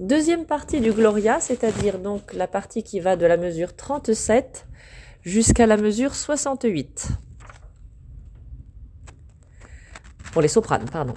Deuxième partie du Gloria, c'est-à-dire donc la partie qui va de la mesure 37 jusqu'à la mesure 68. Pour les sopranes, pardon.